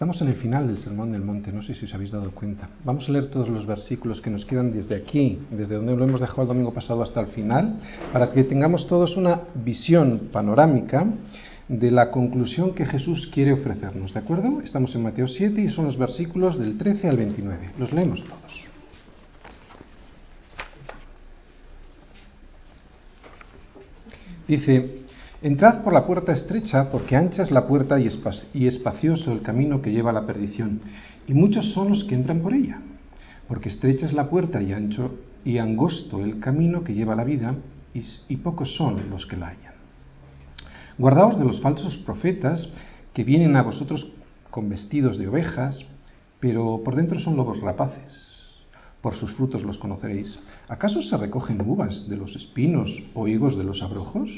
Estamos en el final del Sermón del Monte, no sé si os habéis dado cuenta. Vamos a leer todos los versículos que nos quedan desde aquí, desde donde lo hemos dejado el domingo pasado hasta el final, para que tengamos todos una visión panorámica de la conclusión que Jesús quiere ofrecernos. ¿De acuerdo? Estamos en Mateo 7 y son los versículos del 13 al 29. Los leemos todos. Dice, Entrad por la puerta estrecha, porque ancha es la puerta y espacioso el camino que lleva a la perdición, y muchos son los que entran por ella. Porque estrecha es la puerta y ancho y angosto el camino que lleva a la vida, y, pocos son los que la hallan. Guardaos de los falsos profetas que vienen a vosotros con vestidos de ovejas, pero por dentro son lobos rapaces. Por sus frutos los conoceréis. ¿Acaso se recogen uvas de los espinos o higos de los abrojos?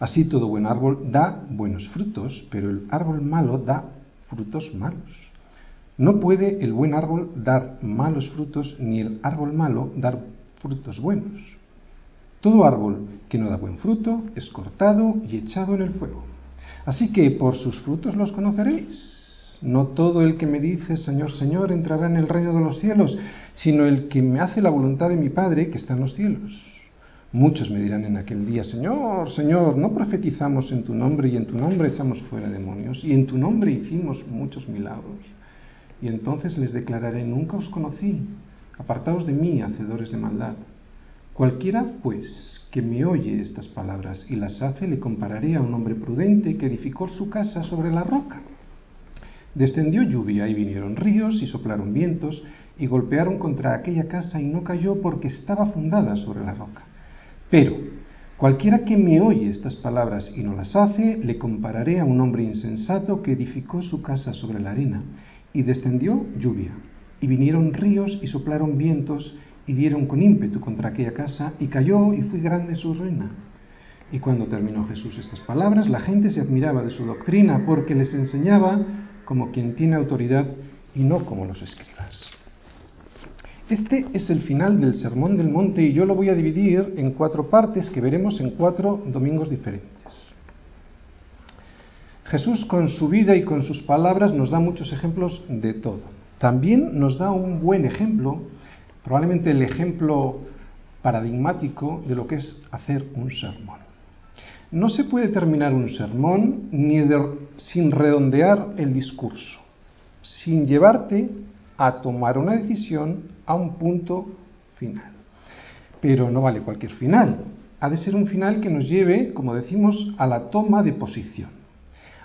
Así todo buen árbol da buenos frutos, pero el árbol malo da frutos malos. No puede el buen árbol dar malos frutos, ni el árbol malo dar frutos buenos. Todo árbol que no da buen fruto es cortado y echado en el fuego. Así que por sus frutos los conoceréis. No todo el que me dice Señor, Señor entrará en el reino de los cielos, sino el que me hace la voluntad de mi Padre que está en los cielos. Muchos me dirán en aquel día, Señor, Señor, ¿no profetizamos en tu nombre y en tu nombre echamos fuera demonios y en tu nombre hicimos muchos milagros? Y entonces les declararé, nunca os conocí, apartaos de mí, hacedores de maldad. Cualquiera, pues, que me oye estas palabras y las hace, le compararé a un hombre prudente que edificó su casa sobre la roca. Descendió lluvia y vinieron ríos y soplaron vientos y golpearon contra aquella casa y no cayó porque estaba fundada sobre la roca. Pero cualquiera que me oye estas palabras y no las hace, le compararé a un hombre insensato que edificó su casa sobre la arena, y descendió lluvia, y vinieron ríos y soplaron vientos, y dieron con ímpetu contra aquella casa, y cayó y fue grande su ruina. Y cuando terminó Jesús estas palabras, la gente se admiraba de su doctrina, porque les enseñaba como quien tiene autoridad y no como los escribas. Este es el final del Sermón del Monte y yo lo voy a dividir en cuatro partes que veremos en cuatro domingos diferentes. Jesús con su vida y con sus palabras nos da muchos ejemplos de todo. También nos da un buen ejemplo, probablemente el ejemplo paradigmático de lo que es hacer un sermón. No se puede terminar un sermón ni sin redondear el discurso, sin llevarte a tomar una decisión a un punto final. Pero no vale cualquier final. Ha de ser un final que nos lleve, como decimos, a la toma de posición.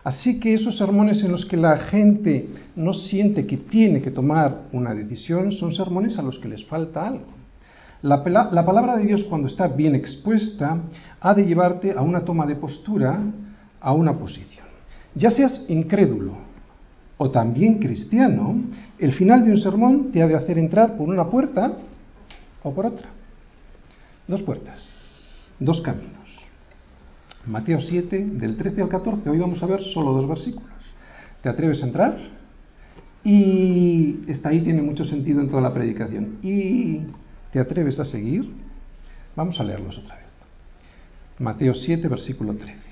Así que esos sermones en los que la gente no siente que tiene que tomar una decisión son sermones a los que les falta algo. La, la, palabra de Dios cuando está bien expuesta ha de llevarte a una toma de postura, a una posición. Ya seas incrédulo o también cristiano, el final de un sermón te ha de hacer entrar por una puerta o por otra. Dos puertas, dos caminos. Mateo 7, del 13 al 14, hoy vamos a ver solo dos versículos. ¿Te atreves a entrar? Y está ahí, tiene mucho sentido en toda la predicación. ¿Y te atreves a seguir? Vamos a leerlos otra vez. Mateo 7, versículo 13.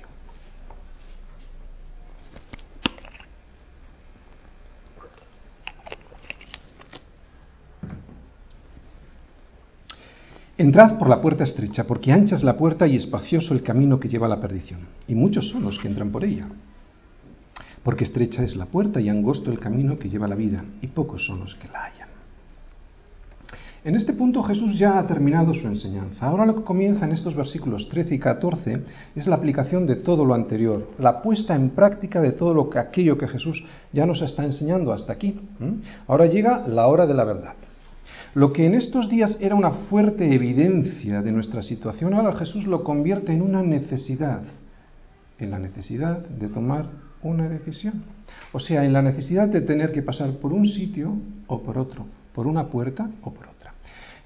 Entrad por la puerta estrecha, porque ancha es la puerta y espacioso el camino que lleva a la perdición, y muchos son los que entran por ella. Porque estrecha es la puerta y angosto el camino que lleva a la vida, y pocos son los que la hallan. En este punto Jesús ya ha terminado su enseñanza. Ahora lo que comienza en estos versículos 13 y 14 es la aplicación de todo lo anterior, la puesta en práctica de todo lo que aquello que Jesús ya nos está enseñando hasta aquí. Ahora llega la hora de la verdad. Lo que en estos días era una fuerte evidencia de nuestra situación, ahora Jesús lo convierte en una necesidad, en la necesidad de tomar una decisión. O sea, en la necesidad de tener que pasar por un sitio o por otro, por una puerta o por otra.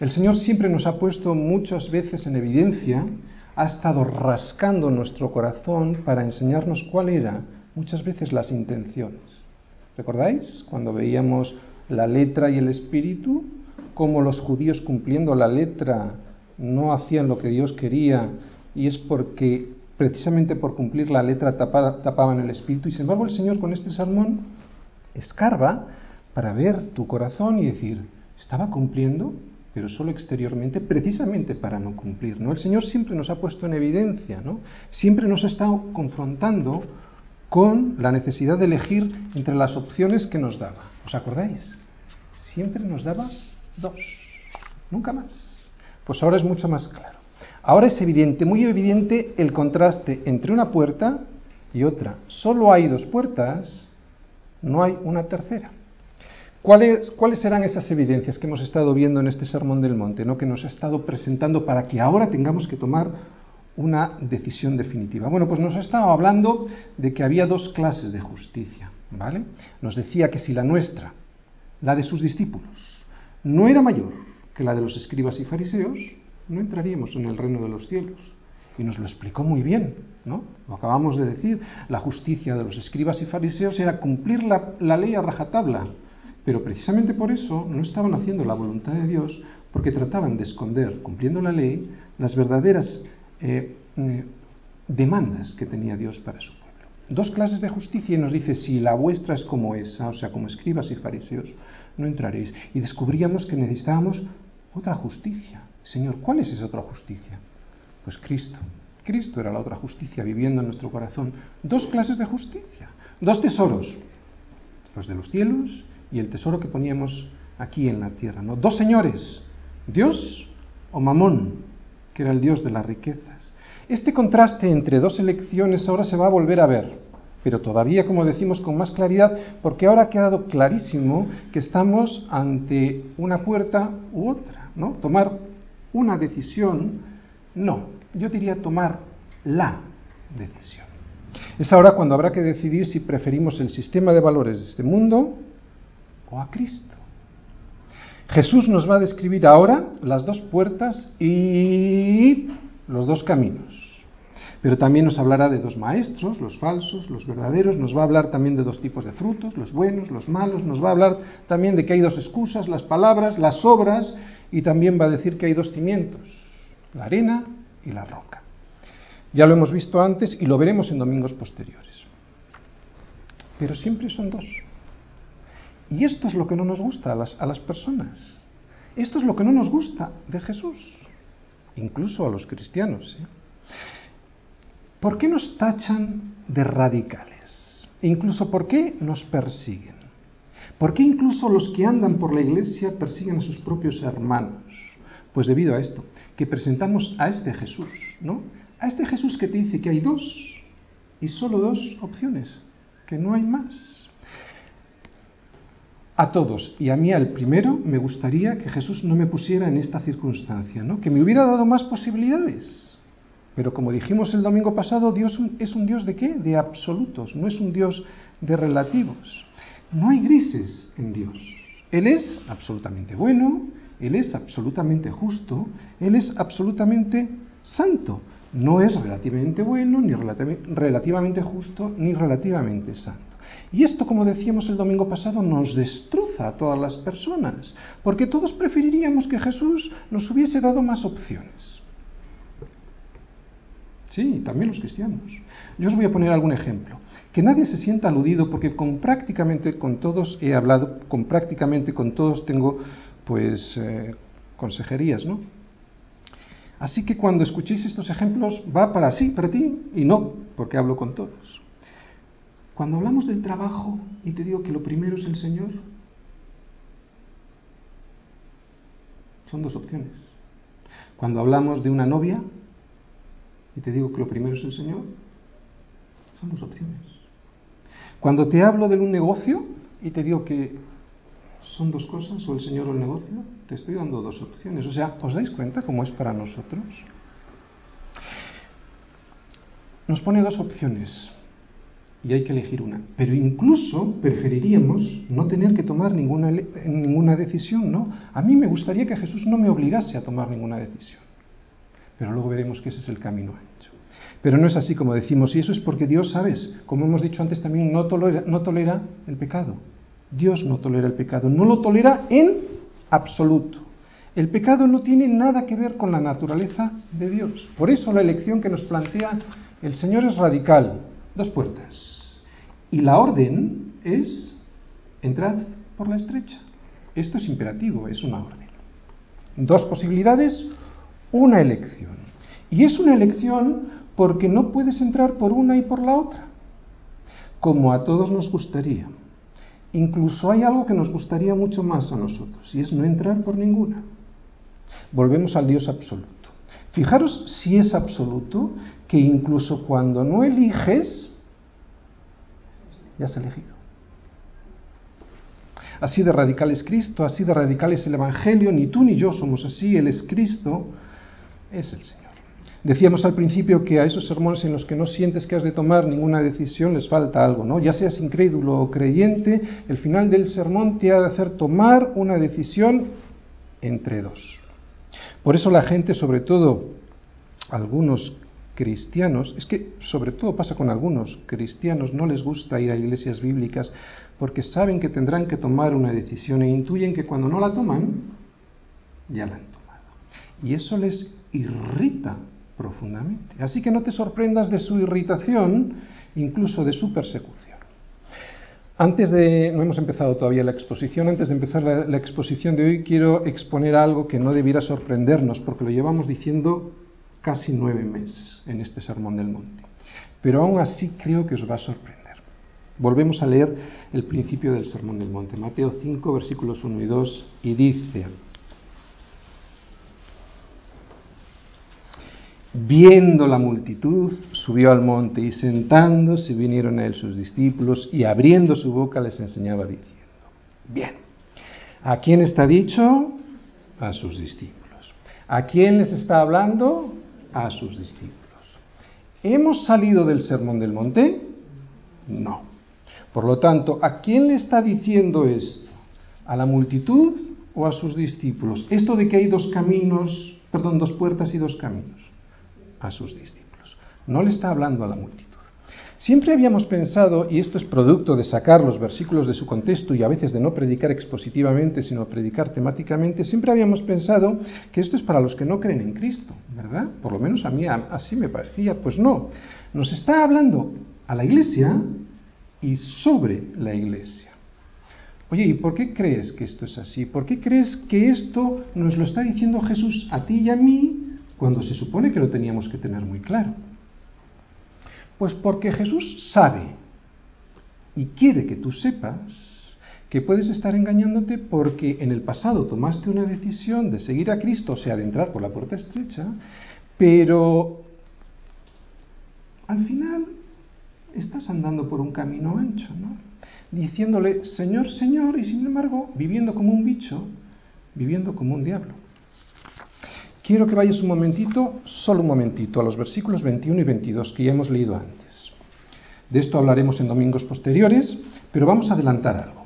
El Señor siempre nos ha puesto muchas veces en evidencia, ha estado rascando nuestro corazón para enseñarnos cuál era muchas veces las intenciones. ¿Recordáis cuando veíamos la letra y el espíritu? Cómo los judíos cumpliendo la letra no hacían lo que Dios quería y es porque precisamente por cumplir la letra tapaban el espíritu y sin embargo el Señor con este sermón Escarba para ver tu corazón y decir, ¿estaba cumpliendo? pero solo exteriormente, precisamente para no cumplir. ¿no? El Señor siempre nos ha puesto en evidencia, ¿no? siempre nos ha estado confrontando con la necesidad de elegir entre las opciones que nos daba. ¿Os acordáis? Siempre nos daba dos, nunca más. Pues ahora es mucho más claro. Ahora es evidente, muy evidente, el contraste entre una puerta y otra. Solo hay dos puertas, no hay una tercera. ¿Cuáles, ¿Cuáles serán esas evidencias que hemos estado viendo en este Sermón del Monte, ¿no? que nos ha estado presentando para que ahora tengamos que tomar una decisión definitiva? Bueno, pues nos ha estado hablando de que había dos clases de justicia, ¿vale? Nos decía que si la nuestra, la de sus discípulos, no era mayor que la de los escribas y fariseos, no entraríamos en el reino de los cielos. Y nos lo explicó muy bien, ¿no? Lo acabamos de decir, la justicia de los escribas y fariseos era cumplir la, ley a rajatabla, pero precisamente por eso no estaban haciendo la voluntad de Dios, porque trataban de esconder, cumpliendo la ley, las verdaderas eh, eh, demandas que tenía Dios para su pueblo. Dos clases de justicia y nos dice, si la vuestra es como esa, o sea, como escribas y fariseos, no entraréis. Y descubríamos que necesitábamos otra justicia. Señor, ¿cuál es esa otra justicia? Pues Cristo. Cristo era la otra justicia viviendo en nuestro corazón. Dos clases de justicia, dos tesoros, los de los cielos y el tesoro que poníamos aquí en la tierra. ¿no? Dos señores, Dios o Mamón, que era el Dios de las riquezas. Este contraste entre dos elecciones ahora se va a volver a ver, pero todavía, como decimos, con más claridad, porque ahora ha quedado clarísimo que estamos ante una puerta u otra, ¿no? Tomar una decisión, no, yo diría tomar la decisión. Es ahora cuando habrá que decidir si preferimos el sistema de valores de este mundo o a Cristo. Jesús nos va a describir ahora las dos puertas y los dos caminos. Pero también nos hablará de dos maestros, los falsos, los verdaderos, nos va a hablar también de dos tipos de frutos, los buenos, los malos, nos va a hablar también de que hay dos excusas, las palabras, las obras, y también va a decir que hay dos cimientos, la arena y la roca. Ya lo hemos visto antes y lo veremos en domingos posteriores. Pero siempre son dos. Y esto es lo que no nos gusta a las, a las personas. Esto es lo que no nos gusta de Jesús, incluso a los cristianos. ¿Por qué nos tachan de radicales? Incluso ¿por qué nos persiguen? ¿Por qué incluso los que andan por la iglesia persiguen a sus propios hermanos? Pues debido a esto, que presentamos a este Jesús, ¿no? A este Jesús que te dice que hay dos y solo dos opciones, que no hay más a todos y a mí al primero me gustaría que Jesús no me pusiera en esta circunstancia, ¿no? que me hubiera dado más posibilidades. Pero como dijimos el domingo pasado, Dios es un Dios de qué? De absolutos, no es un Dios de relativos. No hay grises en Dios. Él es absolutamente bueno, Él es absolutamente justo, Él es absolutamente santo. No es relativamente bueno, ni relativamente justo, ni relativamente santo. Y esto, como decíamos el domingo pasado, nos destroza a todas las personas, porque todos preferiríamos que Jesús nos hubiese dado más opciones. Sí, también los cristianos. Yo os voy a poner algún ejemplo. Que nadie se sienta aludido porque con prácticamente con todos he hablado, con prácticamente con todos tengo pues eh, consejerías, ¿no? Así que cuando escuchéis estos ejemplos va para sí, para ti y no, porque hablo con todos. Cuando hablamos del trabajo y te digo que lo primero es el Señor, son dos opciones. Cuando hablamos de una novia y te digo que lo primero es el Señor, son dos opciones. Cuando te hablo de un negocio y te digo que son dos cosas, o el Señor o el negocio, te estoy dando dos opciones. O sea, ¿os dais cuenta cómo es para nosotros? Nos pone dos opciones y hay que elegir una. Pero incluso preferiríamos no tener que tomar ninguna, ninguna decisión, ¿no? A mí me gustaría que Jesús no me obligase a tomar ninguna decisión. Pero luego veremos que ese es el camino ancho. Pero no es así como decimos, y eso es porque Dios, ¿sabes? Como hemos dicho antes también, no tolera, no tolera el pecado. Dios no tolera el pecado, no lo tolera en absoluto. El pecado no tiene nada que ver con la naturaleza de Dios. Por eso la elección que nos plantea el Señor es radical. Dos puertas. Y la orden es entrad por la estrecha. Esto es imperativo, es una orden. Dos posibilidades, una elección. Y es una elección porque no puedes entrar por una y por la otra, como a todos nos gustaría. Incluso hay algo que nos gustaría mucho más a nosotros, y es no entrar por ninguna. Volvemos al Dios absoluto. Fijaros si es absoluto, que incluso cuando no eliges, ya has elegido. Así de radical es Cristo, así de radical es el Evangelio, ni tú ni yo somos así, Él es Cristo, es el Señor. Decíamos al principio que a esos sermones en los que no sientes que has de tomar ninguna decisión les falta algo, ¿no? Ya seas incrédulo o creyente, el final del sermón te ha de hacer tomar una decisión entre dos. Por eso la gente, sobre todo algunos cristianos, es que sobre todo pasa con algunos cristianos, no les gusta ir a iglesias bíblicas porque saben que tendrán que tomar una decisión e intuyen que cuando no la toman, ya la han tomado. Y eso les irrita profundamente. Así que no te sorprendas de su irritación, incluso de su persecución. Antes de, no hemos empezado todavía la exposición, antes de empezar la, la, exposición de hoy quiero exponer algo que no debiera sorprendernos, porque lo llevamos diciendo casi nueve meses en este Sermón del Monte. Pero aún así creo que os va a sorprender. Volvemos a leer el principio del Sermón del Monte, Mateo 5, versículos 1 y 2, y dice, Viendo la multitud, subió al monte y sentándose vinieron a él sus discípulos y abriendo su boca les enseñaba diciendo, bien, ¿a quién está dicho? A sus discípulos. ¿A quién les está hablando? A sus discípulos. ¿Hemos salido del sermón del monte? No. Por lo tanto, ¿a quién le está diciendo esto? ¿A la multitud o a sus discípulos? Esto de que hay dos caminos, perdón, dos puertas y dos caminos a sus discípulos. No le está hablando a la multitud. Siempre habíamos pensado, y esto es producto de sacar los versículos de su contexto y a veces de no predicar expositivamente, sino predicar temáticamente, siempre habíamos pensado que esto es para los que no creen en Cristo, ¿verdad? Por lo menos a mí así me parecía. Pues no, nos está hablando a la iglesia y sobre la iglesia. Oye, ¿y por qué crees que esto es así? ¿Por qué crees que esto nos lo está diciendo Jesús a ti y a mí cuando se supone que lo teníamos que tener muy claro? Pues porque Jesús sabe y quiere que tú sepas que puedes estar engañándote porque en el pasado tomaste una decisión de seguir a Cristo, o sea, de entrar por la puerta estrecha, pero al final estás andando por un camino ancho, ¿no? Diciéndole, Señor, Señor, y sin embargo, viviendo como un bicho, viviendo como un diablo. Quiero que vayas un momentito, solo un momentito, a los versículos 21 y 22 que ya hemos leído antes. De esto hablaremos en domingos posteriores, pero vamos a adelantar algo.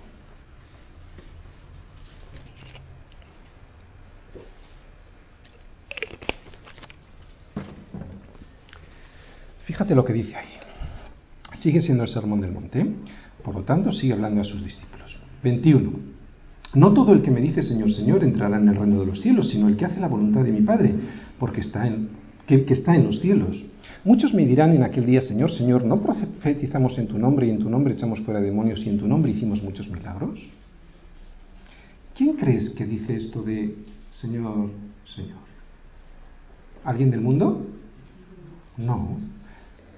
Fíjate lo que dice ahí. Sigue siendo el sermón del monte, por lo tanto sigue hablando a sus discípulos. 21. No todo el que me dice Señor, Señor entrará en el reino de los cielos, sino el que hace la voluntad de mi Padre, porque está en, que, está en los cielos. Muchos me dirán en aquel día, Señor, Señor, ¿no profetizamos en tu nombre y en tu nombre echamos fuera demonios y en tu nombre hicimos muchos milagros? ¿Quién crees que dice esto de Señor, Señor? ¿Alguien del mundo? No.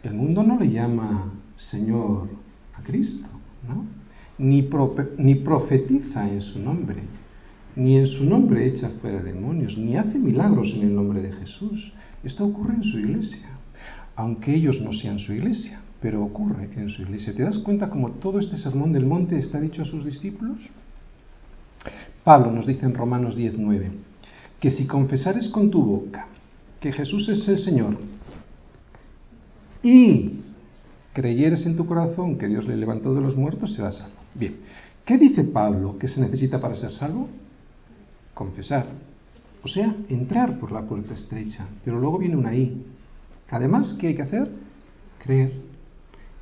El mundo no le llama Señor a Cristo, ¿no? Ni, profetiza en su nombre, ni en su nombre echa fuera demonios, ni hace milagros en el nombre de Jesús. Esto ocurre en su iglesia, aunque ellos no sean su iglesia, pero ocurre en su iglesia. ¿Te das cuenta cómo todo este sermón del monte está dicho a sus discípulos? Pablo nos dice en Romanos 19 que si confesares con tu boca que Jesús es el Señor y creyeres en tu corazón que Dios le levantó de los muertos, serás salvo. Bien, ¿qué dice Pablo que se necesita para ser salvo? Confesar. O sea, entrar por la puerta estrecha. Pero luego viene una I. Además, ¿qué hay que hacer? Creer.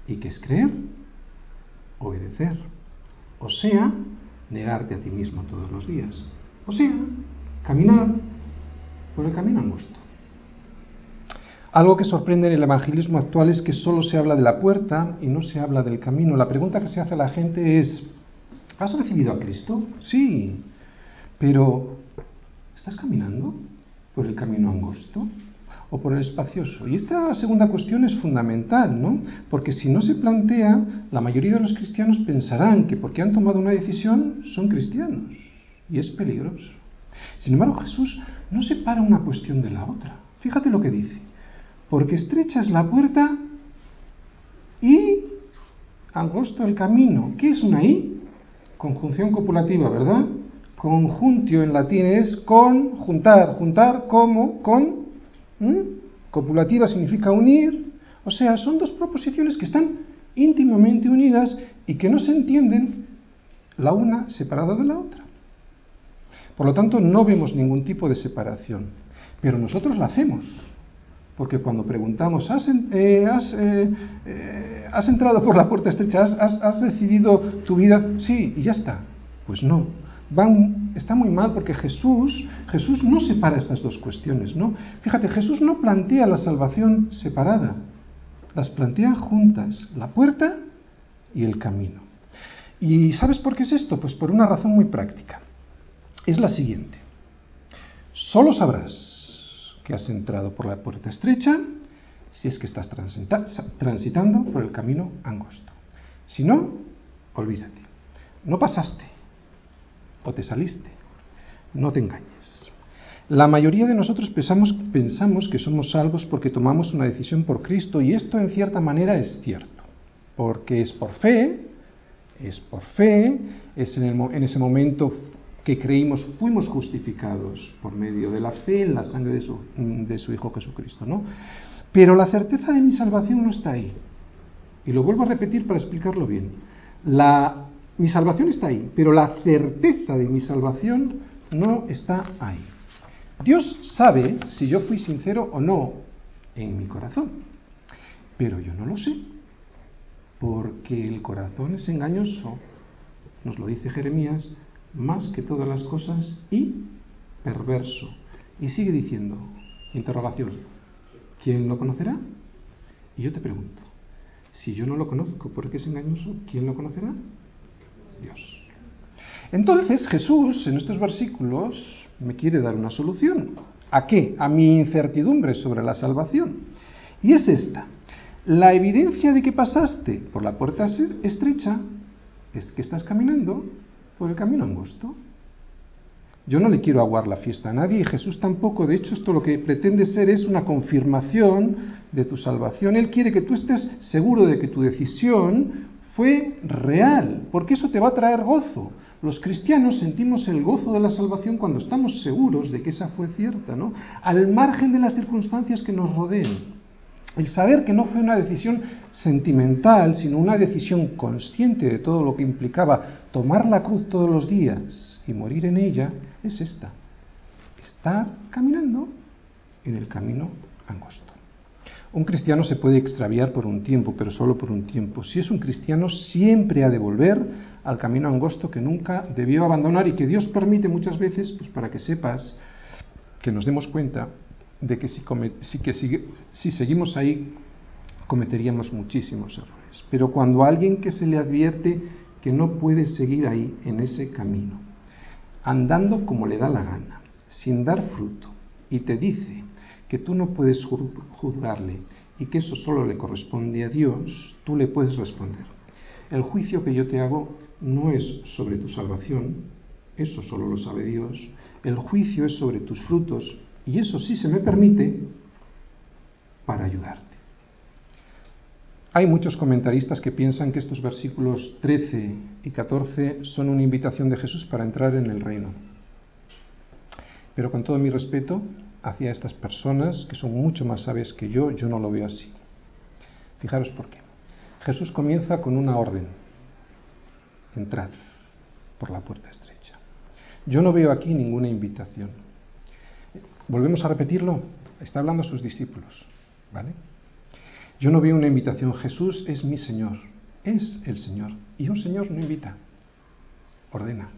¿Y qué es creer? Obedecer. O sea, negarte a ti mismo todos los días. O sea, caminar por el camino angosto. Algo que sorprende en el evangelismo actual es que solo se habla de la puerta y no se habla del camino. La pregunta que se hace a la gente es, ¿Has recibido a Cristo? Sí, pero ¿estás caminando por el camino angosto o por el espacioso? Y esta segunda cuestión es fundamental, ¿no? Porque si no se plantea, la mayoría de los cristianos pensarán que porque han tomado una decisión son cristianos. Y es peligroso. Sin embargo, Jesús no separa una cuestión de la otra. Fíjate lo que dice. Porque estrecha es la puerta y angosto el camino. ¿Qué es una I? Conjunción copulativa, ¿verdad? Conjuntio en latín es con, juntar, juntar como, con. Copulativa significa unir. O sea, son dos proposiciones que están íntimamente unidas y que no se entienden la una separada de la otra. Por lo tanto, no vemos ningún tipo de separación, pero nosotros la hacemos. Porque cuando preguntamos, ¿has, eh, eh, eh, has, entrado por la puerta estrecha? ¿Has, ¿Has, decidido tu vida? Sí, y ya está. Pues no. Está muy mal porque Jesús, Jesús no separa estas dos cuestiones, ¿no? Fíjate, Jesús no plantea la salvación separada, las plantea juntas, la puerta y el camino. ¿Y sabes por qué es esto? Pues por una razón muy práctica. Es la siguiente. Solo sabrás que has entrado por la puerta estrecha si es que estás transitando por el camino angosto. Si no, olvídate. No pasaste o te saliste. No te engañes. La mayoría de nosotros pensamos, que somos salvos porque tomamos una decisión por Cristo y esto en cierta manera es cierto. Porque es por fe, es por fe, es en ese momento que creímos fuimos justificados por medio de la fe en la sangre de su, Hijo Jesucristo, ¿no? Pero la certeza de mi salvación no está ahí. Y lo vuelvo a repetir para explicarlo bien. La, mi salvación está ahí, pero la certeza de mi salvación no está ahí. Dios sabe si yo fui sincero o no en mi corazón, pero yo no lo sé, porque el corazón es engañoso, nos lo dice Jeremías, más que todas las cosas y perverso. Y sigue diciendo, interrogación, ¿quién lo conocerá? Y yo te pregunto, si yo no lo conozco porque es engañoso, ¿quién lo conocerá? Dios. Entonces Jesús en estos versículos me quiere dar una solución. ¿A qué? A mi incertidumbre sobre la salvación. Y es esta. La evidencia de que pasaste por la puerta estrecha es que estás caminando por el camino angosto. Yo no le quiero aguar la fiesta a nadie y Jesús tampoco. De hecho, esto lo que pretende ser es una confirmación de tu salvación. Él quiere que tú estés seguro de que tu decisión fue real, porque eso te va a traer gozo. Los cristianos sentimos el gozo de la salvación cuando estamos seguros de que esa fue cierta, ¿no? Al margen de las circunstancias que nos rodeen. El saber que no fue una decisión sentimental, sino una decisión consciente de todo lo que implicaba tomar la cruz todos los días y morir en ella, es esta. Estar caminando en el camino angosto. Un cristiano se puede extraviar por un tiempo, pero solo por un tiempo. Si es un cristiano, siempre ha de volver al camino angosto que nunca debió abandonar y que Dios permite muchas veces, pues para que sepas, que nos demos cuenta de que si, que si seguimos ahí cometeríamos muchísimos errores. Pero cuando alguien que se le advierte que no puede seguir ahí en ese camino, andando como le da la gana, sin dar fruto, y te dice que tú no puedes juzgarle y que eso solo le corresponde a Dios, tú le puedes responder. El juicio que yo te hago no es sobre tu salvación, eso solo lo sabe Dios. El juicio es sobre tus frutos y eso sí se me permite para ayudarte. Hay muchos comentaristas que piensan que estos versículos 13 y 14 son una invitación de Jesús para entrar en el reino. Pero con todo mi respeto hacia estas personas, que son mucho más sabias que yo, yo no lo veo así. Fijaros por qué. Jesús comienza con una orden. Entrad por la puerta estrecha. Yo no veo aquí ninguna invitación. Volvemos a repetirlo. Está hablando a sus discípulos. ¿Vale? Yo no veo una invitación. Jesús es mi Señor. Es el Señor. Y un Señor no invita. Ordena.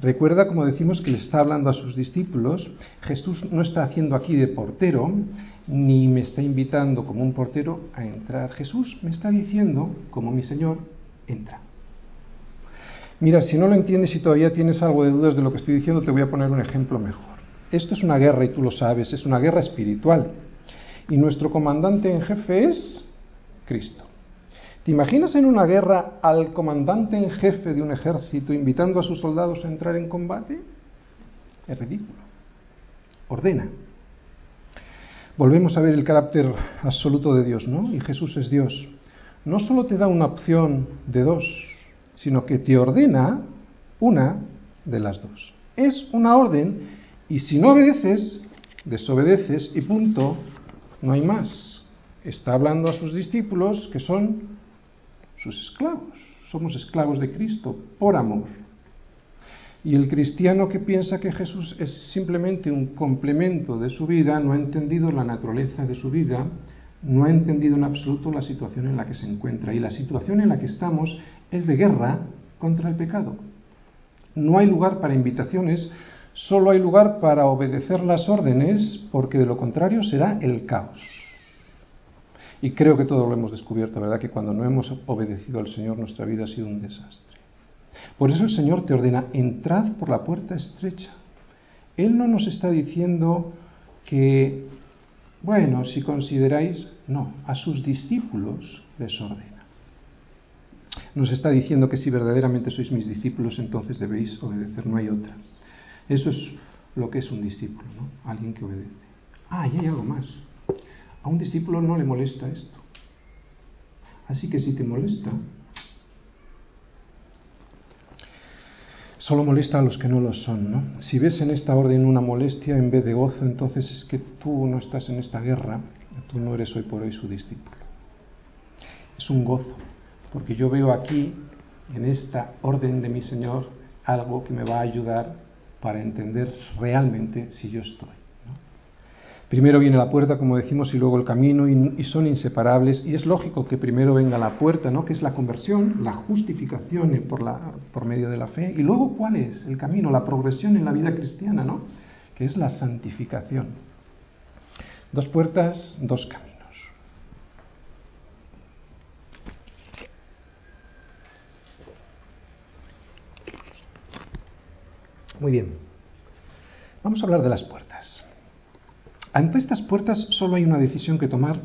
Recuerda, como decimos, que le está hablando a sus discípulos. Jesús no está haciendo aquí de portero, ni me está invitando como un portero a entrar. Jesús me está diciendo, como mi Señor, entra. Mira, si no lo entiendes y todavía tienes algo de dudas de lo que estoy diciendo, te voy a poner un ejemplo mejor. Esto es una guerra y tú lo sabes, es una guerra espiritual. Y nuestro comandante en jefe es Cristo. ¿Te imaginas en una guerra al comandante en jefe de un ejército invitando a sus soldados a entrar en combate? Es ridículo. Ordena. Volvemos a ver el carácter absoluto de Dios, ¿no? Y Jesús es Dios. No solo te da una opción de dos, sino que te ordena una de las dos. Es una orden y si no obedeces, desobedeces y punto, no hay más. Está hablando a sus discípulos que son sus esclavos. Somos esclavos de Cristo por amor. Y el cristiano que piensa que Jesús es simplemente un complemento de su vida no ha entendido la naturaleza de su vida, no ha entendido en absoluto la situación en la que se encuentra. Y la situación en la que estamos es de guerra contra el pecado. No hay lugar para invitaciones, solo hay lugar para obedecer las órdenes, porque de lo contrario será el caos. Y creo que todo lo hemos descubierto, ¿verdad? Que cuando no hemos obedecido al Señor nuestra vida ha sido un desastre. Por eso el Señor te ordena, entrad por la puerta estrecha. Él no nos está diciendo que, bueno, si consideráis, no, a sus discípulos les ordena. Nos está diciendo que si verdaderamente sois mis discípulos, entonces debéis obedecer, no hay otra. Eso es lo que es un discípulo, ¿no? Alguien que obedece. Ah, y hay algo más. A un discípulo no le molesta esto. Así que si te molesta, solo molesta a los que no lo son, ¿no? Si ves en esta orden una molestia en vez de gozo, entonces es que tú no estás en esta guerra, tú no eres hoy por hoy su discípulo. Es un gozo, porque yo veo aquí, en esta orden de mi Señor, algo que me va a ayudar para entender realmente si yo estoy. Primero viene la puerta, como decimos, y luego el camino, y, son inseparables. Y es lógico que primero venga la puerta, ¿no? que es la conversión, la justificación por, por medio de la fe. Y luego, ¿cuál es el camino, la progresión en la vida cristiana, ¿no? que es la santificación. Dos puertas, dos caminos. Muy bien. Vamos a hablar de las puertas. Ante estas puertas solo hay una decisión que tomar,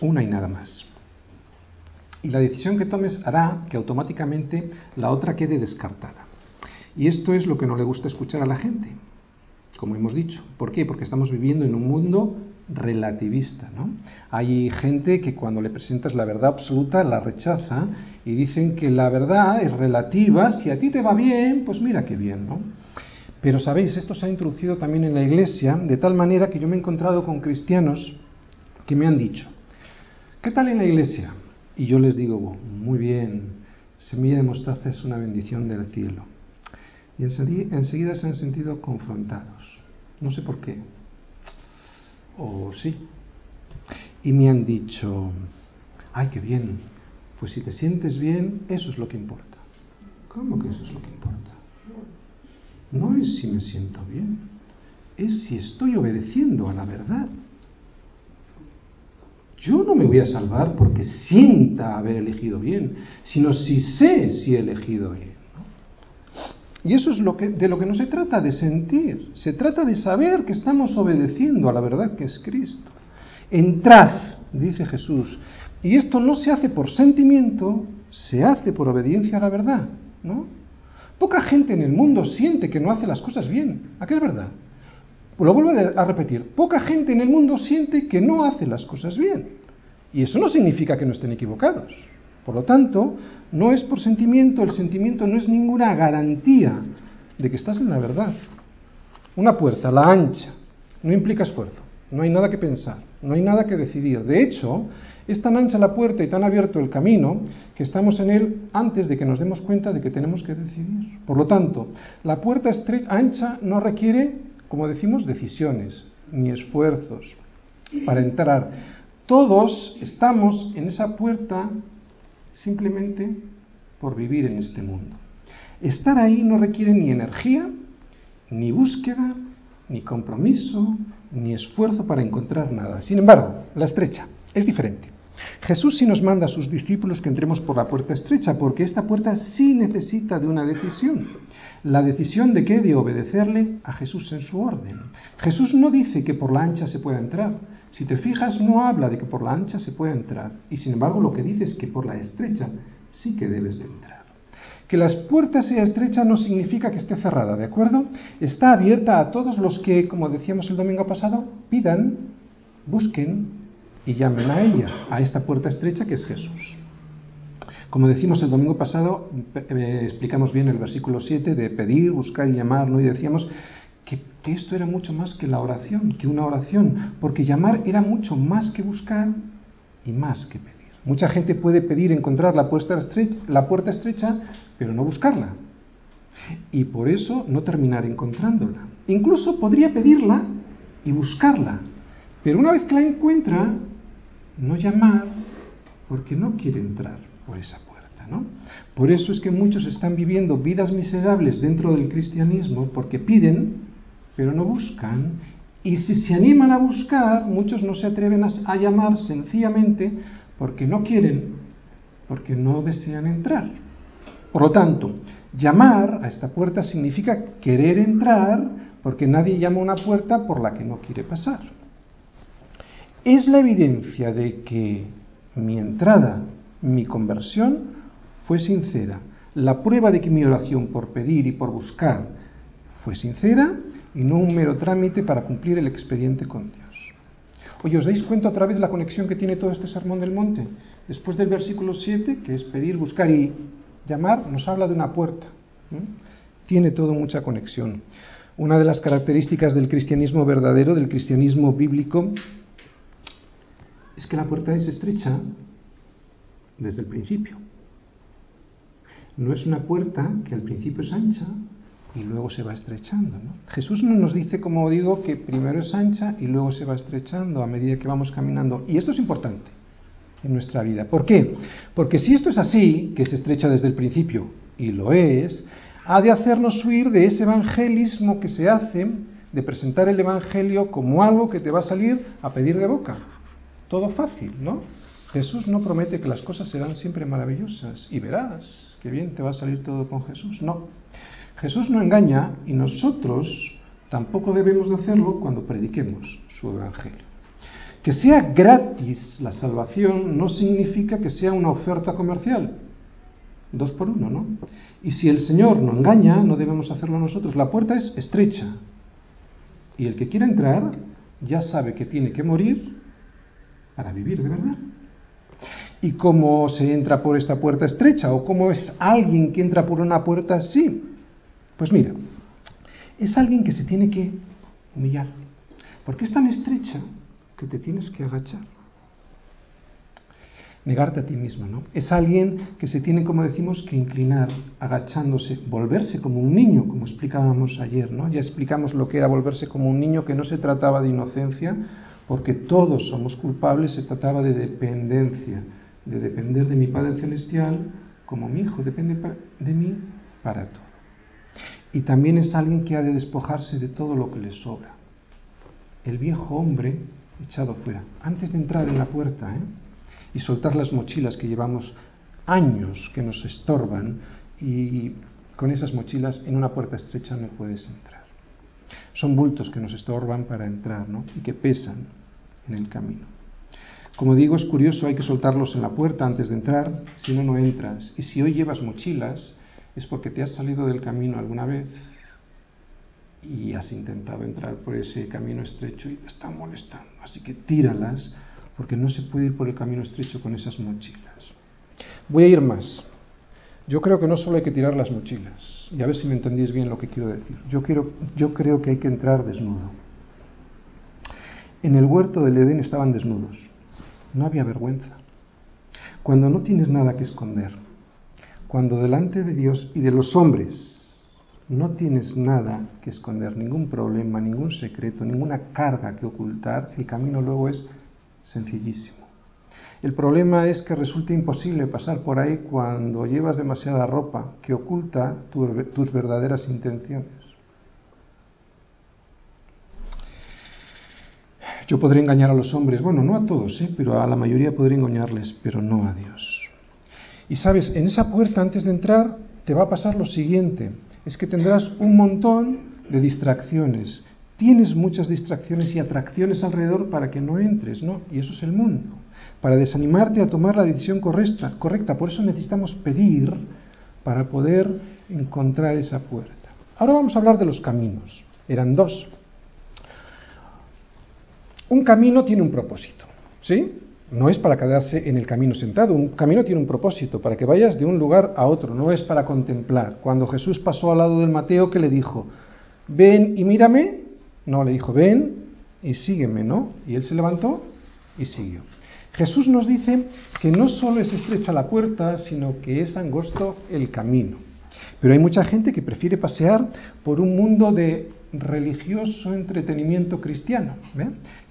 una y nada más. Y la decisión que tomes hará que automáticamente la otra quede descartada. Y esto es lo que no le gusta escuchar a la gente, como hemos dicho. ¿Por qué? Porque estamos viviendo en un mundo relativista. ¿no? Hay gente que cuando le presentas la verdad absoluta la rechaza y dicen que la verdad es relativa, si a ti te va bien, pues mira qué bien. ¿no? Pero sabéis, esto se ha introducido también en la iglesia, de tal manera que yo me he encontrado con cristianos que me han dicho, ¿qué tal en la iglesia? Y yo les digo, muy bien, semilla de mostaza es una bendición del cielo. Y enseguida se han sentido confrontados. No sé por qué. O sí. Y me han dicho, ay, qué bien. Pues si te sientes bien, eso es lo que importa. ¿Cómo que eso es lo que importa? No es si me siento bien, es si estoy obedeciendo a la verdad. Yo no me voy a salvar porque sienta haber elegido bien, sino si sé si he elegido bien. Y eso es de lo que no se trata de sentir, se trata de saber que estamos obedeciendo a la verdad que es Cristo. Entrad, dice Jesús, y esto no se hace por sentimiento, se hace por obediencia a la verdad, ¿no? Poca gente en el mundo siente que no hace las cosas bien. ¿A qué es verdad? Lo vuelvo a repetir. Poca gente en el mundo siente que no hace las cosas bien. Y eso no significa que no estén equivocados. Por lo tanto, no es por sentimiento, el sentimiento no es ninguna garantía de que estás en la verdad. Una puerta, la ancha, no implica esfuerzo, no hay nada que pensar, no hay nada que decidir. De hecho, es tan ancha la puerta y tan abierto el camino que estamos en él antes de que nos demos cuenta de que tenemos que decidir. Por lo tanto, la puerta estrecha, ancha no requiere, como decimos, decisiones ni esfuerzos para entrar. Todos estamos en esa puerta simplemente por vivir en este mundo. Estar ahí no requiere ni energía, ni búsqueda, ni compromiso, ni esfuerzo para encontrar nada. Sin embargo, la estrecha es diferente. Jesús sí nos manda a sus discípulos que entremos por la puerta estrecha, porque esta puerta sí necesita de una decisión. La decisión de qué? De obedecerle a Jesús en su orden. Jesús no dice que por la ancha se pueda entrar. Si te fijas, no habla de que por la ancha se pueda entrar. Y sin embargo, lo que dice es que por la estrecha sí que debes de entrar. Que las puertas sea estrecha no significa que esté cerrada, ¿de acuerdo? Está abierta a todos los que, como decíamos el domingo pasado, pidan, busquen y llamen a ella, a esta puerta estrecha que es Jesús. Como decimos el domingo pasado, eh, explicamos bien el versículo 7 de pedir, buscar y llamar, ¿no? Y decíamos que, que esto era mucho más que la oración, que una oración, porque llamar era mucho más que buscar y más que pedir. Mucha gente puede pedir encontrar la puerta estrecha, la puerta estrecha pero no buscarla. Y por eso no terminar encontrándola. Incluso podría pedirla y buscarla, pero una vez que la encuentra, no llamar porque no quiere entrar por esa puerta, ¿no? Por eso es que muchos están viviendo vidas miserables dentro del cristianismo porque piden, pero no buscan. Y si se animan a buscar, muchos no se atreven a, llamar sencillamente porque no quieren, porque no desean entrar. Por lo tanto, llamar a esta puerta significa querer entrar porque nadie llama a una puerta por la que no quiere pasar es la evidencia de que mi entrada, mi conversión, fue sincera. La prueba de que mi oración por pedir y por buscar fue sincera y no un mero trámite para cumplir el expediente con Dios. Oye, ¿os dais cuenta otra vez la conexión que tiene todo este sermón del monte? Después del versículo 7, que es pedir, buscar y llamar, nos habla de una puerta. Tiene todo mucha conexión. Una de las características del cristianismo verdadero, del cristianismo bíblico, es que la puerta es estrecha desde el principio. No es una puerta que al principio es ancha y luego se va estrechando. Jesús no nos dice, como digo, que primero es ancha y luego se va estrechando a medida que vamos caminando. Y esto es importante en nuestra vida. ¿Por qué? Porque si esto es así, que se estrecha desde el principio, y lo es, ha de hacernos huir de ese evangelismo que se hace de presentar el Evangelio como algo que te va a salir a pedir de boca todo fácil, ¿no? Jesús no promete que las cosas serán siempre maravillosas y verás que bien te va a salir todo con Jesús. No. Jesús no engaña y nosotros tampoco debemos de hacerlo cuando prediquemos su evangelio. Que sea gratis la salvación no significa que sea una oferta comercial. Dos por uno, ¿no? Y si el Señor no engaña, no debemos hacerlo nosotros. La puerta es estrecha. Y el que quiere entrar ya sabe que tiene que morir para vivir de verdad. ¿Y cómo se entra por esta puerta estrecha? ¿O cómo es alguien que entra por una puerta así? Pues mira, es alguien que se tiene que humillar, porque es tan estrecha que te tienes que agachar. Negarte a ti mismo, ¿no? Es alguien que se tiene, como decimos, que inclinar, agachándose, volverse como un niño, como explicábamos ayer, ¿no? Ya explicamos lo que era volverse como un niño, que no se trataba de inocencia, porque todos somos culpables, se trataba de dependencia, de depender de mi Padre Celestial como mi hijo depende de mí para todo. Y también es alguien que ha de despojarse de todo lo que le sobra. El viejo hombre echado fuera, antes de entrar en la puerta ¿eh? y soltar las mochilas que llevamos años que nos estorban y con esas mochilas en una puerta estrecha no puedes entrar. Son bultos que nos estorban para entrar ¿no? y que pesan en el camino. Como digo, es curioso, hay que soltarlos en la puerta antes de entrar, si no, no entras. Y si hoy llevas mochilas, es porque te has salido del camino alguna vez y has intentado entrar por ese camino estrecho y te están molestando. Así que tíralas, porque no se puede ir por el camino estrecho con esas mochilas. Voy a ir más. Yo creo que no solo hay que tirar las mochilas, y a ver si me entendéis bien lo que quiero decir. Yo, quiero, yo creo que hay que entrar desnudo. En el huerto del Edén estaban desnudos, no había vergüenza. Cuando no tienes nada que esconder, cuando delante de Dios y de los hombres no tienes nada que esconder, ningún problema, ningún secreto, ninguna carga que ocultar, el camino luego es sencillísimo. El problema es que resulta imposible pasar por ahí cuando llevas demasiada ropa que oculta tus verdaderas intenciones. Yo podré engañar a los hombres, bueno, no a todos, ¿eh? pero a la mayoría podré engañarles, pero no a Dios. Y sabes, en esa puerta antes de entrar te va a pasar lo siguiente, es que tendrás un montón de distracciones. Tienes muchas distracciones y atracciones alrededor para que no entres, ¿no? Y eso es el mundo. Para desanimarte a tomar la decisión correcta, correcta. Por eso necesitamos pedir para poder encontrar esa puerta. Ahora vamos a hablar de los caminos. Eran dos. Un camino tiene un propósito, ¿sí? No es para quedarse en el camino sentado, un camino tiene un propósito, para que vayas de un lugar a otro, no es para contemplar. Cuando Jesús pasó al lado del Mateo, ¿qué le dijo? Ven y mírame. No, le dijo, ven y sígueme, ¿no? Y él se levantó y siguió. Jesús nos dice que no solo es estrecha la puerta, sino que es angosto el camino. Pero hay mucha gente que prefiere pasear por un mundo de religioso entretenimiento cristiano,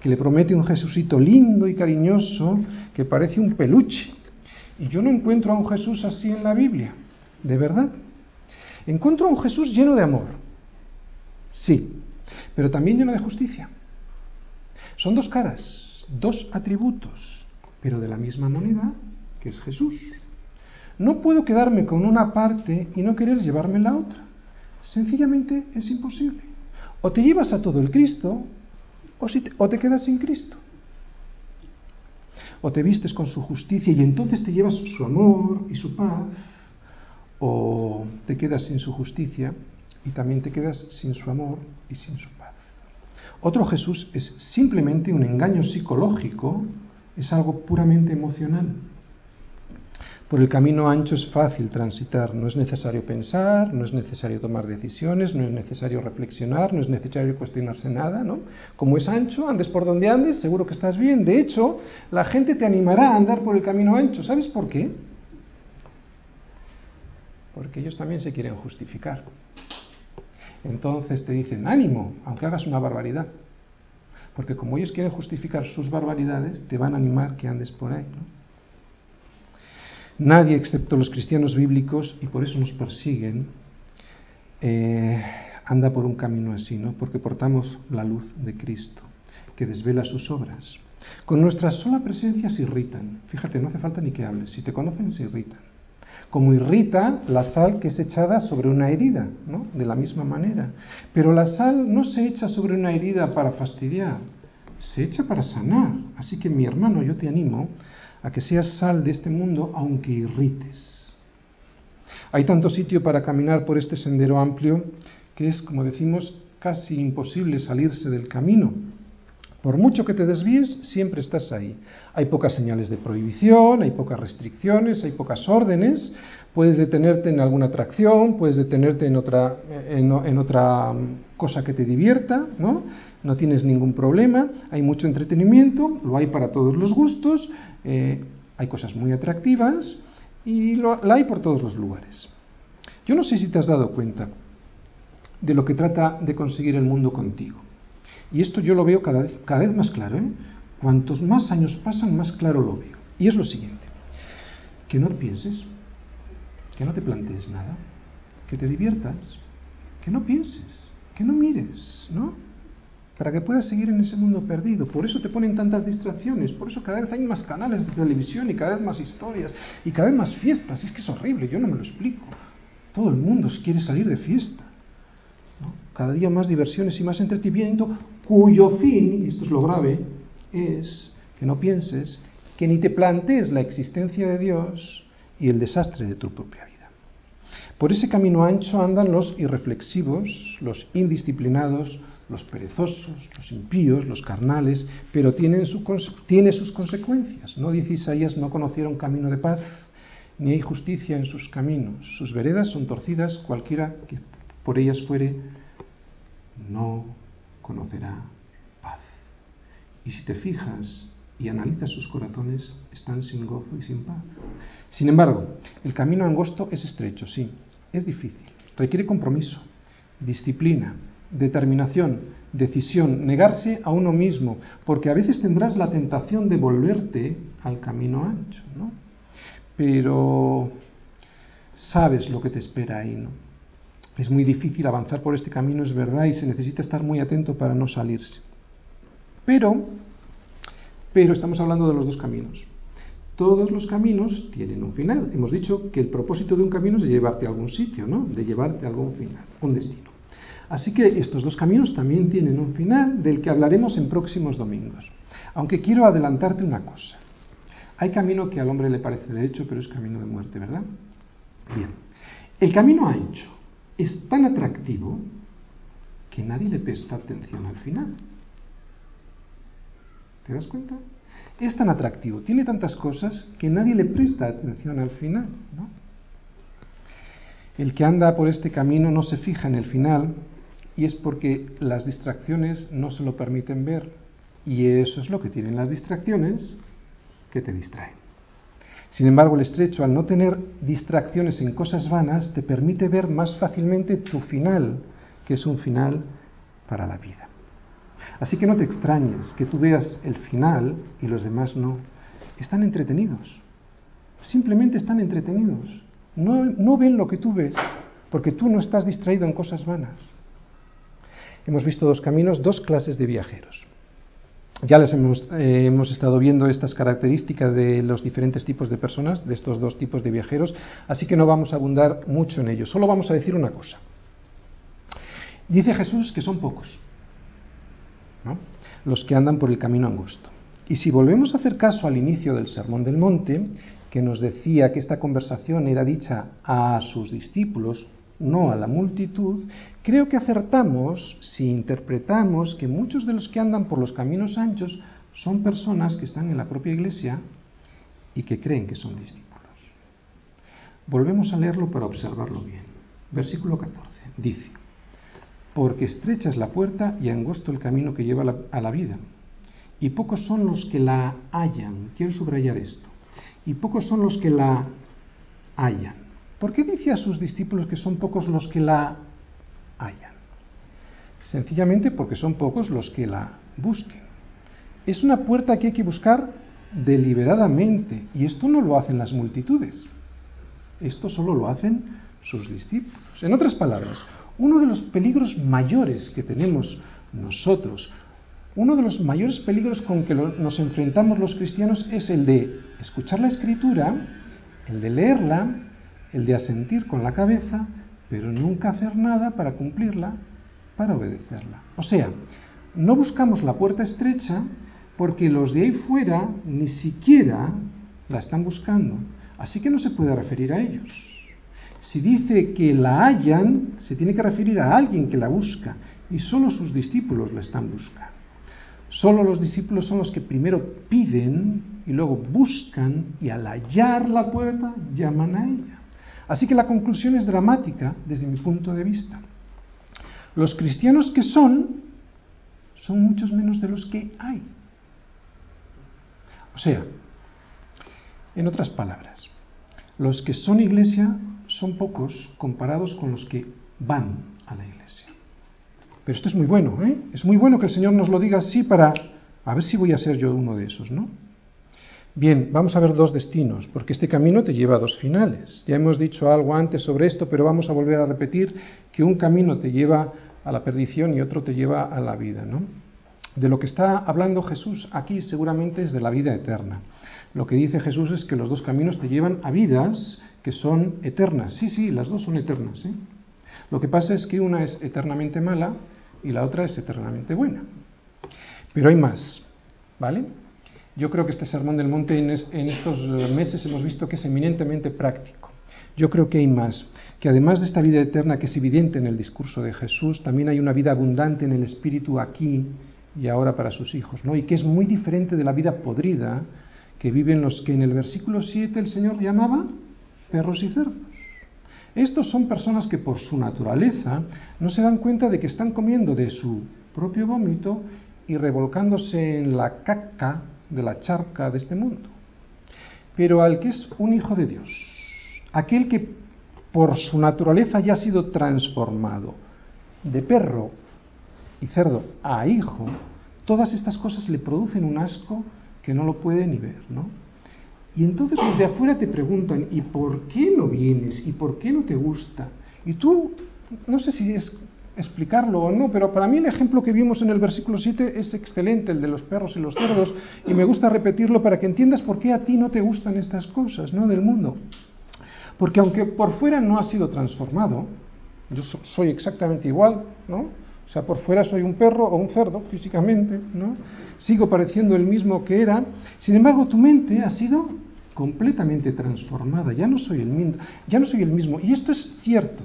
que le promete un Jesucito lindo y cariñoso que parece un peluche. Y yo no encuentro a un Jesús así en la Biblia, de verdad. Encuentro a un Jesús lleno de amor, sí, pero también lleno de justicia. Son dos caras, dos atributos, pero de la misma moneda que es Jesús. No puedo quedarme con una parte y no querer llevarme la otra. Sencillamente es imposible. O te llevas a todo el Cristo o, si te, o te quedas sin Cristo. O te vistes con su justicia y entonces te llevas su amor y su paz. O te quedas sin su justicia y también te quedas sin su amor y sin su paz. Otro Jesús es simplemente un engaño psicológico, es algo puramente emocional. Por el camino ancho es fácil transitar, no es necesario pensar, no es necesario tomar decisiones, no es necesario reflexionar, no es necesario cuestionarse nada, ¿no? Como es ancho, andes por donde andes, seguro que estás bien. De hecho, la gente te animará a andar por el camino ancho. ¿Sabes por qué? Porque ellos también se quieren justificar. Entonces te dicen, ánimo, aunque hagas una barbaridad. Porque como ellos quieren justificar sus barbaridades, te van a animar que andes por ahí. Nadie, excepto los cristianos bíblicos, y por eso nos persiguen, eh, anda por un camino así, ¿no? Porque portamos la luz de Cristo, que desvela sus obras. Con nuestra sola presencia se irritan. Fíjate, no hace falta ni que hables. Si te conocen, se irritan. Como irrita la sal que es echada sobre una herida, ¿no? De la misma manera. Pero la sal no se echa sobre una herida para fastidiar, se echa para sanar. Así que mi hermano, yo te animo a que seas sal de este mundo aunque irrites. Hay tanto sitio para caminar por este sendero amplio que es, como decimos, casi imposible salirse del camino. Por mucho que te desvíes, siempre estás ahí. Hay pocas señales de prohibición, hay pocas restricciones, hay pocas órdenes. Puedes detenerte en alguna atracción, puedes detenerte en otra, en, otra cosa que te divierta, ¿no? No tienes ningún problema. Hay mucho entretenimiento, lo hay para todos los gustos, eh, hay cosas muy atractivas y lo, la hay por todos los lugares. Yo no sé si te has dado cuenta de lo que trata de conseguir el mundo contigo. Y esto yo lo veo cada vez, más claro. ¿eh? Cuantos más años pasan, más claro lo veo. Y es lo siguiente, que no pienses, que no te plantees nada, que te diviertas, que no pienses, que no mires, ¿no? para que puedas seguir en ese mundo perdido. Por eso te ponen tantas distracciones, por eso cada vez hay más canales de televisión y cada vez más historias y cada vez más fiestas. Es que es horrible, yo no me lo explico. Todo el mundo quiere salir de fiesta. Cada día más diversiones y más entretenimiento, cuyo fin, y esto es lo grave, es que no pienses, que ni te plantees la existencia de Dios y el desastre de tu propia vida. Por ese camino ancho andan los irreflexivos, los indisciplinados, los perezosos, los impíos, los carnales, pero tienen tiene sus consecuencias. No dice Isaías, no conocieron camino de paz, ni hay justicia en sus caminos. Sus veredas son torcidas, cualquiera que por ellas fuere, no conocerá paz. Y si te fijas y analizas sus corazones, están sin gozo y sin paz. Sin embargo, el camino angosto es estrecho, sí, es difícil, requiere compromiso, disciplina, determinación, decisión, negarse a uno mismo, porque a veces tendrás la tentación de volverte al camino ancho, ¿no? Pero sabes lo que te espera ahí, ¿no? Es muy difícil avanzar por este camino, es verdad, y se necesita estar muy atento para no salirse. Pero Pero estamos hablando de los dos caminos. Todos los caminos tienen un final. Hemos dicho que el propósito de un camino es llevarte a algún sitio, ¿no? De llevarte a algún final, un destino. Así que estos dos caminos también tienen un final del que hablaremos en próximos domingos. Aunque quiero adelantarte una cosa. Hay camino que al hombre le parece de hecho, pero es camino de muerte, ¿verdad? Bien. El camino ancho es tan atractivo que nadie le presta atención al final. ¿Te das cuenta? Es tan atractivo, tiene tantas cosas que nadie le presta atención al final. ¿no? El que anda por este camino no se fija en el final y es porque las distracciones no se lo permiten ver. Y eso es lo que tienen las distracciones que te distraen. Sin embargo, el estrecho, al no tener distracciones en cosas vanas, te permite ver más fácilmente tu final, que es un final para la vida. Así que no te extrañes que tú veas el final y los demás no. Están entretenidos. Simplemente están entretenidos. No, no ven lo que tú ves, porque tú no estás distraído en cosas vanas. Hemos visto dos caminos, dos clases de viajeros. Ya les hemos, eh, hemos, estado viendo estas características de los diferentes tipos de personas, de estos dos tipos de viajeros, así que no vamos a abundar mucho en ello. Solo vamos a decir una cosa. Dice Jesús que son pocos los que andan por el camino angosto. Y si volvemos a hacer caso al inicio del Sermón del Monte, que nos decía que esta conversación era dicha a sus discípulos, no a la multitud, creo que acertamos si interpretamos que muchos de los que andan por los caminos anchos son personas que están en la propia iglesia y que creen que son discípulos. Volvemos a leerlo para observarlo bien. Versículo 14. Dice, porque estrecha es la puerta y angosto el camino que lleva a la vida. Y pocos son los que la hallan. Quiero subrayar esto. Y pocos son los que la hallan. ¿Por qué dice a sus discípulos que son pocos los que la hallan? Sencillamente porque son pocos los que la busquen. Es una puerta que hay que buscar deliberadamente. Y esto no lo hacen las multitudes. Esto solo lo hacen sus discípulos. En otras palabras, uno de los peligros mayores que tenemos nosotros, uno de los mayores peligros con que nos enfrentamos los cristianos es el de escuchar la escritura, el de leerla, el de asentir con la cabeza, pero nunca hacer nada para cumplirla, para obedecerla. O sea, no buscamos la puerta estrecha porque los de ahí fuera ni siquiera la están buscando, así que no se puede referir a ellos. Si dice que la hallan, se tiene que referir a alguien que la busca, y solo sus discípulos la están buscando. Solo los discípulos son los que primero piden y luego buscan y al hallar la puerta llaman a ella. Así que la conclusión es dramática desde mi punto de vista. Los cristianos que son son muchos menos de los que hay. O sea, en otras palabras, los que son iglesia son pocos comparados con los que van a la iglesia. Pero esto es muy bueno, ¿eh? Es muy bueno que el Señor nos lo diga así para a ver si voy a ser yo uno de esos, ¿no? Bien, vamos a ver dos destinos, porque este camino te lleva a dos finales. Ya hemos dicho algo antes sobre esto, pero vamos a volver a repetir que un camino te lleva a la perdición y otro te lleva a la vida, ¿no? De lo que está hablando Jesús aquí seguramente es de la vida eterna. Lo que dice Jesús es que los dos caminos te llevan a vidas que son eternas. Sí, sí, las dos son eternas. ¿eh? Lo que pasa es que una es eternamente mala y la otra es eternamente buena. Pero hay más, ¿vale? Yo creo que este sermón del monte en, estos meses hemos visto que es eminentemente práctico. Yo creo que hay más, que además de esta vida eterna que es evidente en el discurso de Jesús, también hay una vida abundante en el Espíritu aquí y ahora para sus hijos, ¿no? Y que es muy diferente de la vida podrida que viven los que en el versículo 7 el Señor llamaba perros y cerdos. Estos son personas que por su naturaleza no se dan cuenta de que están comiendo de su propio vómito y revolcándose en la caca de la charca de este mundo. Pero al que es un hijo de Dios, aquel que por su naturaleza ya ha sido transformado de perro y cerdo a hijo, todas estas cosas le producen un asco que no lo puede ni ver, ¿no? Y entonces los de afuera te preguntan, ¿y por qué no vienes? ¿Y por qué no te gusta? Y tú, no sé si es explicarlo o no, pero para mí el ejemplo que vimos en el versículo 7 es excelente, el de los perros y los cerdos, y me gusta repetirlo para que entiendas por qué a ti no te gustan estas cosas, ¿no? Del mundo. Porque aunque por fuera no ha sido transformado, yo soy exactamente igual, ¿no? O sea, por fuera soy un perro o un cerdo físicamente, ¿no? Sigo pareciendo el mismo que era, sin embargo tu mente ha sido completamente transformada, ya no soy el mismo, ya no soy el mismo, y esto es cierto,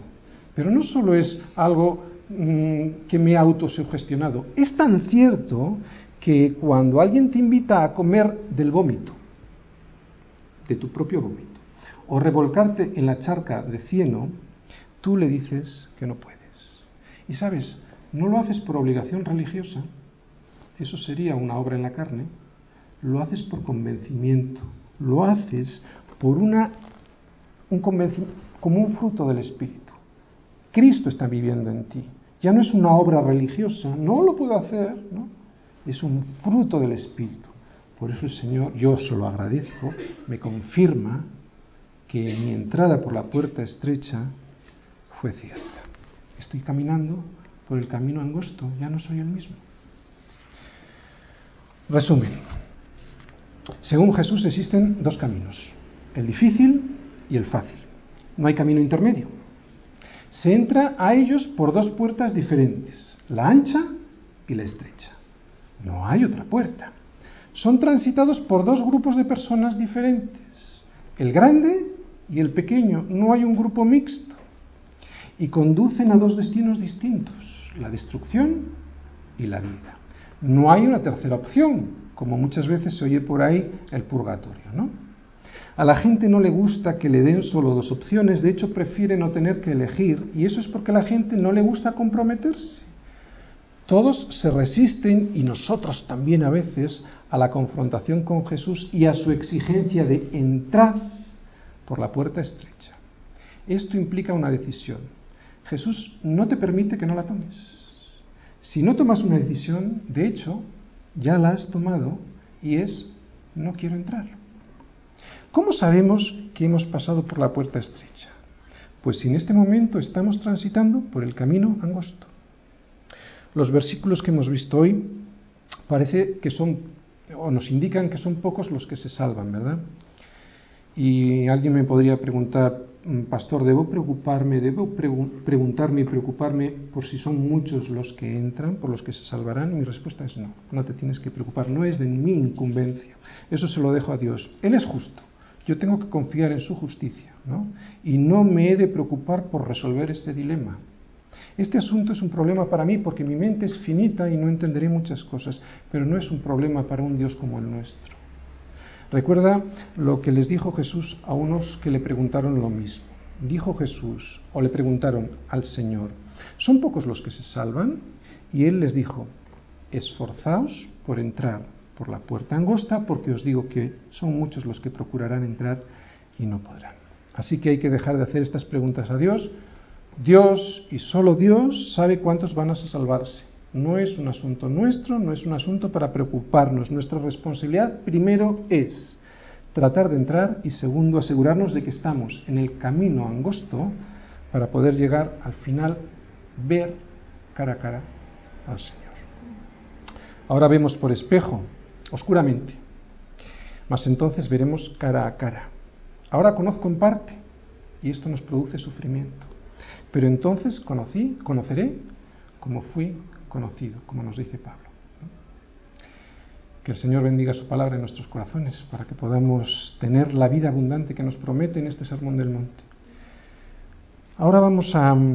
pero no solo es algo mm, que me he autosugestionado, es tan cierto que cuando alguien te invita a comer del vómito, de tu propio vómito, o revolcarte en la charca de cieno, tú le dices que no puedes. Y sabes, no lo haces por obligación religiosa, eso sería una obra en la carne, lo haces por convencimiento, lo haces por una, un convencimiento, como un fruto del Espíritu. Cristo está viviendo en ti. Ya no es una obra religiosa, no lo puedo hacer, ¿no? Es un fruto del Espíritu. Por eso el Señor, yo se lo agradezco, me confirma que mi entrada por la puerta estrecha fue cierta. Estoy caminando por el camino angosto, ya no soy el mismo. Resumen. Según Jesús existen dos caminos, el difícil y el fácil. No hay camino intermedio. Se entra a ellos por dos puertas diferentes, la ancha y la estrecha. No hay otra puerta. Son transitados por dos grupos de personas diferentes, el grande y el pequeño. No hay un grupo mixto. Y conducen a dos destinos distintos, la destrucción y la vida. No hay una tercera opción, como muchas veces se oye por ahí el purgatorio, ¿no? A la gente no le gusta que le den solo dos opciones, de hecho prefiere no tener que elegir, y eso es porque a la gente no le gusta comprometerse. Todos se resisten, y nosotros también a veces, a la confrontación con Jesús y a su exigencia de entrar por la puerta estrecha. Esto implica una decisión. Jesús no te permite que no la tomes. Si no tomas una decisión, de hecho, ya la has tomado y es no quiero entrar. ¿Cómo sabemos que hemos pasado por la puerta estrecha? Pues si en este momento estamos transitando por el camino angosto. Los versículos que hemos visto hoy parece que son, o nos indican que son pocos los que se salvan, ¿verdad? Y alguien me podría preguntar, Mm, pastor, ¿debo preocuparme, debo preguntarme y preocuparme por si son muchos los que entran, por los que se salvarán? mi respuesta es no, no te tienes que preocupar, no es de mi incumbencia, eso se lo dejo a Dios. Él es justo, yo tengo que confiar en su justicia, ¿no? Y no me he de preocupar por resolver este dilema. Este asunto es un problema para mí porque mi mente es finita y no entenderé muchas cosas, pero no es un problema para un Dios como el nuestro. Recuerda lo que les dijo Jesús a unos que le preguntaron lo mismo. Dijo Jesús, o le preguntaron al Señor, ¿son pocos los que se salvan? Y él les dijo, esforzaos por entrar por la puerta angosta, porque os digo que son muchos los que procurarán entrar y no podrán. Así que hay que dejar de hacer estas preguntas a Dios. Dios y solo Dios sabe cuántos van a salvarse. No es un asunto nuestro, no es un asunto para preocuparnos. Nuestra responsabilidad primero es tratar de entrar y segundo asegurarnos de que estamos en el camino angosto para poder llegar al final, ver cara a cara al Señor. Ahora vemos por espejo, oscuramente, mas entonces veremos cara a cara. Ahora conozco en parte y esto nos produce sufrimiento, pero entonces conocí, conoceré como fui conocido, como nos dice Pablo. Que el Señor bendiga su palabra en nuestros corazones para que podamos tener la vida abundante que nos promete en este Sermón del Monte. Ahora vamos a